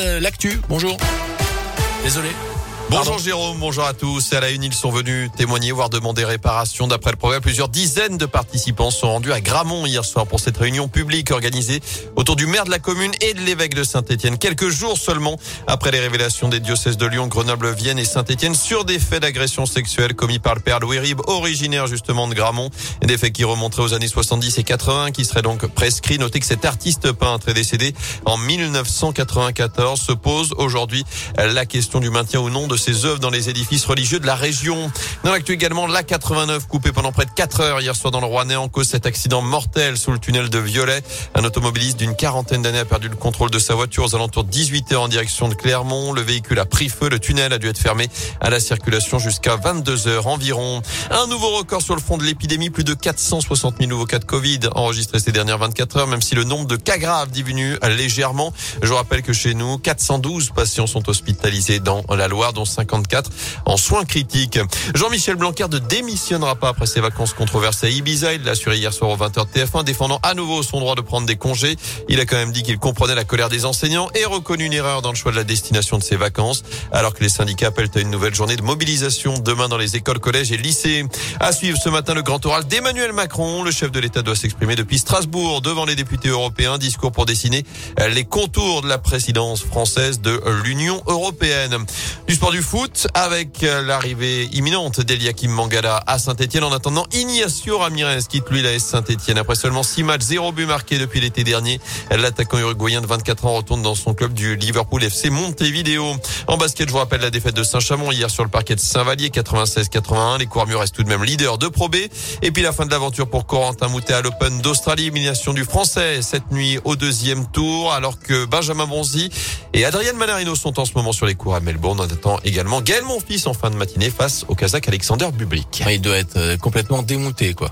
Euh, L'actu, bonjour. Désolé. Bonjour. Jérôme, bonjour à tous. À la une, ils sont venus témoigner, voire demander réparation. D'après le progrès, plusieurs dizaines de participants sont rendus à Gramont hier soir pour cette réunion publique organisée autour du maire de la commune et de l'évêque de Saint-Etienne. Quelques jours seulement après les révélations des diocèses de Lyon, Grenoble, Vienne et Saint-Etienne sur des faits d'agression sexuelle commis par le père Louis Rib, originaire justement de Gramont. Des faits qui remonteraient aux années 70 et 80, qui seraient donc prescrits. Notez que cet artiste peintre est décédé en 1994. Se pose aujourd'hui la question du maintien ou non de ses œuvres dans les édifices religieux de la région. Dans l'actu également, la 89 coupée pendant près de 4 heures hier soir dans le Rouennais en cause cet accident mortel sous le tunnel de Violet. Un automobiliste d'une quarantaine d'années a perdu le contrôle de sa voiture aux alentours de 18 heures en direction de Clermont. Le véhicule a pris feu. Le tunnel a dû être fermé à la circulation jusqu'à 22 heures environ. Un nouveau record sur le front de l'épidémie. Plus de 460 000 nouveaux cas de Covid enregistrés ces dernières 24 heures, même si le nombre de cas graves diminue légèrement. Je vous rappelle que chez nous, 412 patients sont hospitalisés dans la Loire, dont 54 en soins critiques. Jean-Michel Blanquer ne démissionnera pas après ses vacances controversées à Ibiza. Il l'a assuré hier soir au 20h de TF1, défendant à nouveau son droit de prendre des congés. Il a quand même dit qu'il comprenait la colère des enseignants et reconnu une erreur dans le choix de la destination de ses vacances, alors que les syndicats appellent à une nouvelle journée de mobilisation demain dans les écoles, collèges et lycées. À suivre ce matin le grand oral d'Emmanuel Macron. Le chef de l'État doit s'exprimer depuis Strasbourg devant les députés européens. Discours pour dessiner les contours de la présidence française de l'Union européenne. Du sport du foot avec l'arrivée imminente d'Eliakim Mangala à Saint-Etienne. En attendant, Ignacio Ramirez quitte lui la S Saint-Etienne. Après seulement 6 matchs, 0 but marqué depuis l'été dernier. L'attaquant uruguayen de 24 ans retourne dans son club du Liverpool FC Montevideo. En basket, je vous rappelle la défaite de Saint-Chamond hier sur le parquet de Saint-Vallier 96-81. Les Courmiers restent tout de même leader de Pro B. Et puis la fin de l'aventure pour Corentin Moutet à l'Open d'Australie. Élimination du Français cette nuit au deuxième tour alors que Benjamin Bonzi et Adrien Manarino sont en ce moment sur les cours à Melbourne. On attend également Gaël Monfils en fin de matinée face au Kazakh Alexander Bublik. Il doit être euh, complètement démonté, quoi.